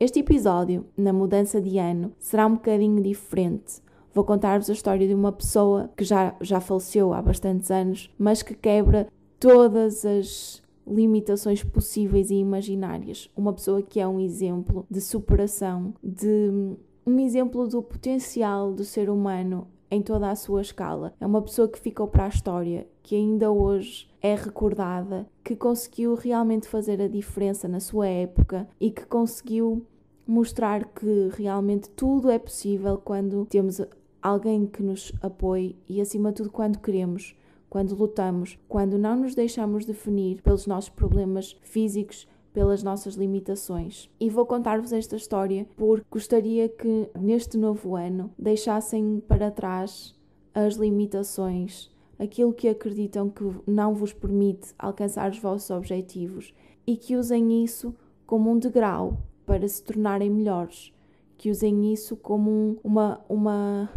Este episódio, na mudança de ano, será um bocadinho diferente. Vou contar-vos a história de uma pessoa que já, já faleceu há bastantes anos, mas que quebra todas as limitações possíveis e imaginárias. Uma pessoa que é um exemplo de superação, de um exemplo do potencial do ser humano em toda a sua escala. É uma pessoa que ficou para a história, que ainda hoje é recordada, que conseguiu realmente fazer a diferença na sua época e que conseguiu mostrar que realmente tudo é possível quando temos alguém que nos apoie e, acima de tudo, quando queremos, quando lutamos, quando não nos deixamos definir pelos nossos problemas físicos, pelas nossas limitações. E vou contar-vos esta história porque gostaria que neste novo ano deixassem para trás as limitações, aquilo que acreditam que não vos permite alcançar os vossos objetivos e que usem isso como um degrau para se tornarem melhores, que usem isso como um, uma, uma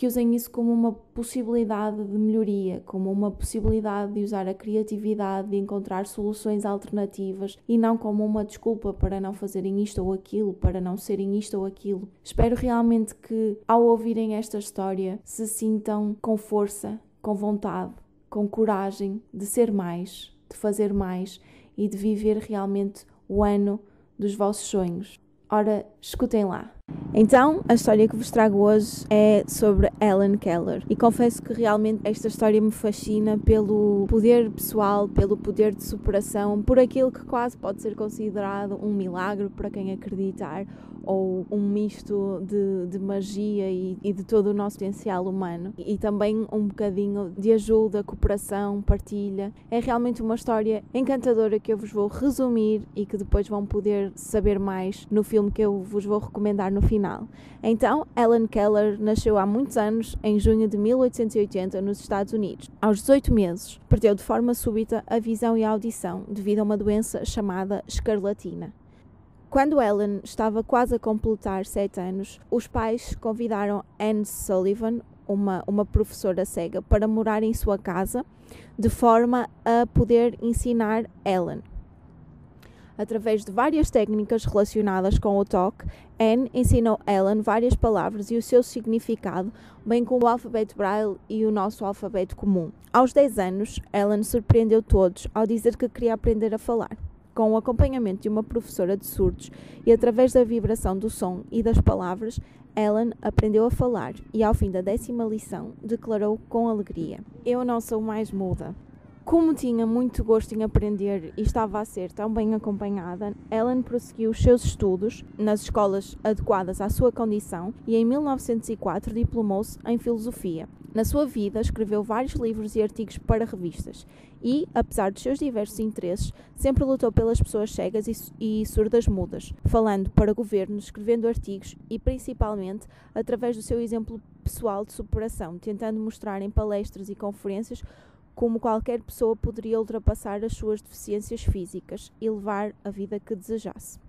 que usem isso como uma possibilidade de melhoria, como uma possibilidade de usar a criatividade, de encontrar soluções alternativas e não como uma desculpa para não fazerem isto ou aquilo, para não serem isto ou aquilo. Espero realmente que, ao ouvirem esta história, se sintam com força, com vontade, com coragem de ser mais, de fazer mais e de viver realmente o ano dos vossos sonhos. Ora, escutem lá. Então, a história que vos trago hoje é sobre Ellen Keller. E confesso que realmente esta história me fascina pelo poder pessoal, pelo poder de superação, por aquilo que quase pode ser considerado um milagre para quem acreditar, ou um misto de, de magia e, e, de todo o nosso potencial humano. E, e também um bocadinho de ajuda, cooperação, partilha. É realmente uma história encantadora que eu vos vou resumir e que depois vão poder saber mais no filme que eu vos vou recomendar no final. Então, Ellen Keller nasceu há muitos anos, em junho de 1880, nos Estados Unidos. Aos 18 meses, perdeu de forma súbita a visão e a audição devido a uma doença chamada escarlatina. Quando Ellen estava quase a completar sete anos, os pais convidaram Anne Sullivan, uma, uma professora cega, para morar em sua casa, de forma a poder ensinar Ellen. Através de várias técnicas relacionadas com o toque, Anne ensinou Ellen várias palavras e o seu significado, bem como o alfabeto Braille e o nosso alfabeto comum. Aos 10 anos, Ellen surpreendeu todos ao dizer que queria aprender a falar com o acompanhamento de uma professora de surdos e através da vibração do som e das palavras, Ellen aprendeu a falar e, ao fim da décima lição, declarou com alegria: Eu não sou mais muda. Como tinha muito gosto em aprender e estava a ser tão bem acompanhada, Ellen prosseguiu os seus estudos nas escolas adequadas à sua condição e em 1904 diplomou-se em filosofia. Na sua vida, escreveu vários livros e artigos para revistas e, apesar dos seus diversos interesses, sempre lutou pelas pessoas cegas e, surdas mudas, falando para governos, escrevendo artigos e, principalmente, através do seu exemplo pessoal de superação, tentando mostrar em palestras e conferências como qualquer pessoa poderia ultrapassar as suas deficiências físicas e levar a vida que desejasse.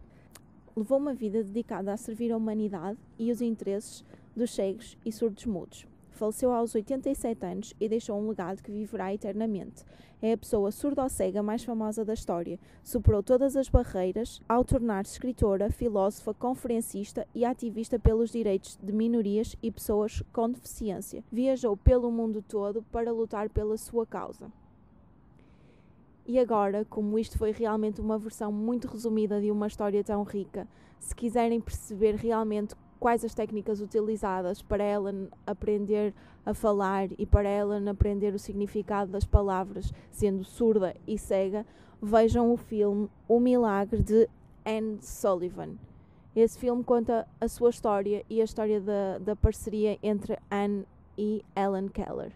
Levou uma vida dedicada a servir a humanidade e os interesses dos cegos e surdos mudos faleceu aos 87 anos e deixou um legado que viverá eternamente. É a pessoa surdo-cega mais famosa da história. Superou todas as barreiras ao tornar-se escritora, filósofa, conferencista e ativista pelos direitos de minorias e pessoas com deficiência. Viajou pelo mundo todo para lutar pela sua causa. E agora, como isto foi realmente uma versão muito resumida de uma história tão rica, se quiserem perceber realmente quais as técnicas utilizadas para Ellen aprender a falar e para Ellen aprender o significado das palavras, sendo surda e cega, vejam o filme O Milagre de Anne Sullivan. Esse filme conta a sua história e a história da, da parceria entre Anne e Ellen Keller.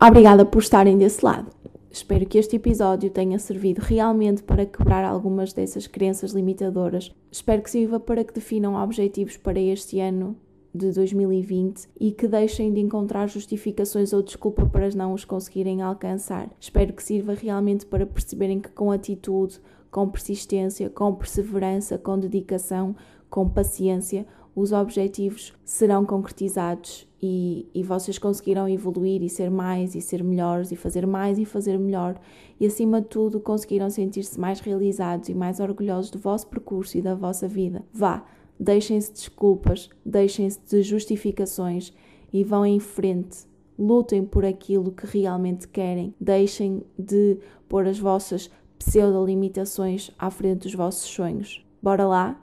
Obrigada por estarem desse lado. Espero que este episódio tenha servido realmente para quebrar algumas dessas crenças limitadoras. Espero que sirva para que definam objetivos para este ano de 2020 e que deixem de encontrar justificações ou desculpa para não os conseguirem alcançar. Espero que sirva realmente para perceberem que com atitude, com persistência, com perseverança, com dedicação, com paciência, os objetivos serão concretizados e, e vocês conseguirão evoluir e ser mais e ser melhores e fazer mais e fazer melhor e acima de tudo conseguirão sentir-se mais realizados e mais orgulhosos do vosso percurso e da vossa vida. Vá, deixem-se de desculpas, deixem-se de justificações e vão em frente. Lutem por aquilo que realmente querem. Deixem de pôr as vossas pseudo-limitações à frente dos vossos sonhos. Bora lá?